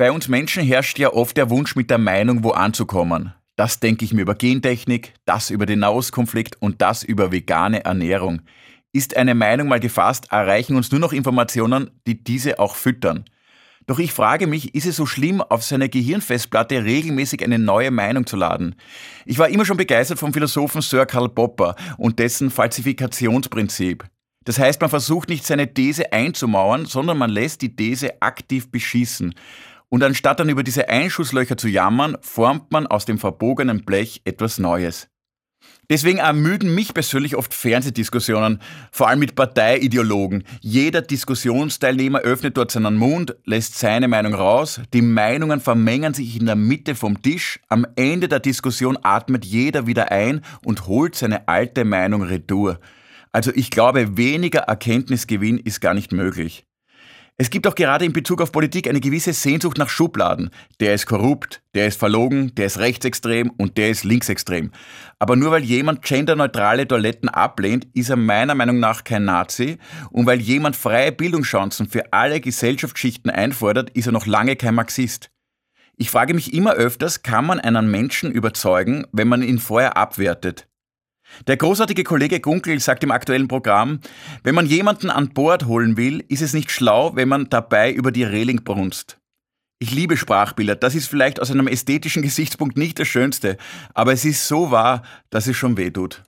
Bei uns Menschen herrscht ja oft der Wunsch, mit der Meinung wo anzukommen. Das denke ich mir über Gentechnik, das über den Nahostkonflikt und das über vegane Ernährung. Ist eine Meinung mal gefasst, erreichen uns nur noch Informationen, die diese auch füttern. Doch ich frage mich, ist es so schlimm, auf seine Gehirnfestplatte regelmäßig eine neue Meinung zu laden? Ich war immer schon begeistert vom Philosophen Sir Karl Popper und dessen Falsifikationsprinzip. Das heißt, man versucht nicht seine These einzumauern, sondern man lässt die These aktiv beschießen. Und anstatt dann über diese Einschusslöcher zu jammern, formt man aus dem verbogenen Blech etwas Neues. Deswegen ermüden mich persönlich oft Fernsehdiskussionen, vor allem mit Parteiideologen. Jeder Diskussionsteilnehmer öffnet dort seinen Mund, lässt seine Meinung raus, die Meinungen vermengen sich in der Mitte vom Tisch, am Ende der Diskussion atmet jeder wieder ein und holt seine alte Meinung retour. Also ich glaube, weniger Erkenntnisgewinn ist gar nicht möglich. Es gibt auch gerade in Bezug auf Politik eine gewisse Sehnsucht nach Schubladen. Der ist korrupt, der ist verlogen, der ist rechtsextrem und der ist linksextrem. Aber nur weil jemand genderneutrale Toiletten ablehnt, ist er meiner Meinung nach kein Nazi. Und weil jemand freie Bildungschancen für alle Gesellschaftsschichten einfordert, ist er noch lange kein Marxist. Ich frage mich immer öfters, kann man einen Menschen überzeugen, wenn man ihn vorher abwertet? Der großartige Kollege Gunkel sagt im aktuellen Programm, wenn man jemanden an Bord holen will, ist es nicht schlau, wenn man dabei über die Reling brunst. Ich liebe Sprachbilder, das ist vielleicht aus einem ästhetischen Gesichtspunkt nicht das Schönste, aber es ist so wahr, dass es schon weh tut.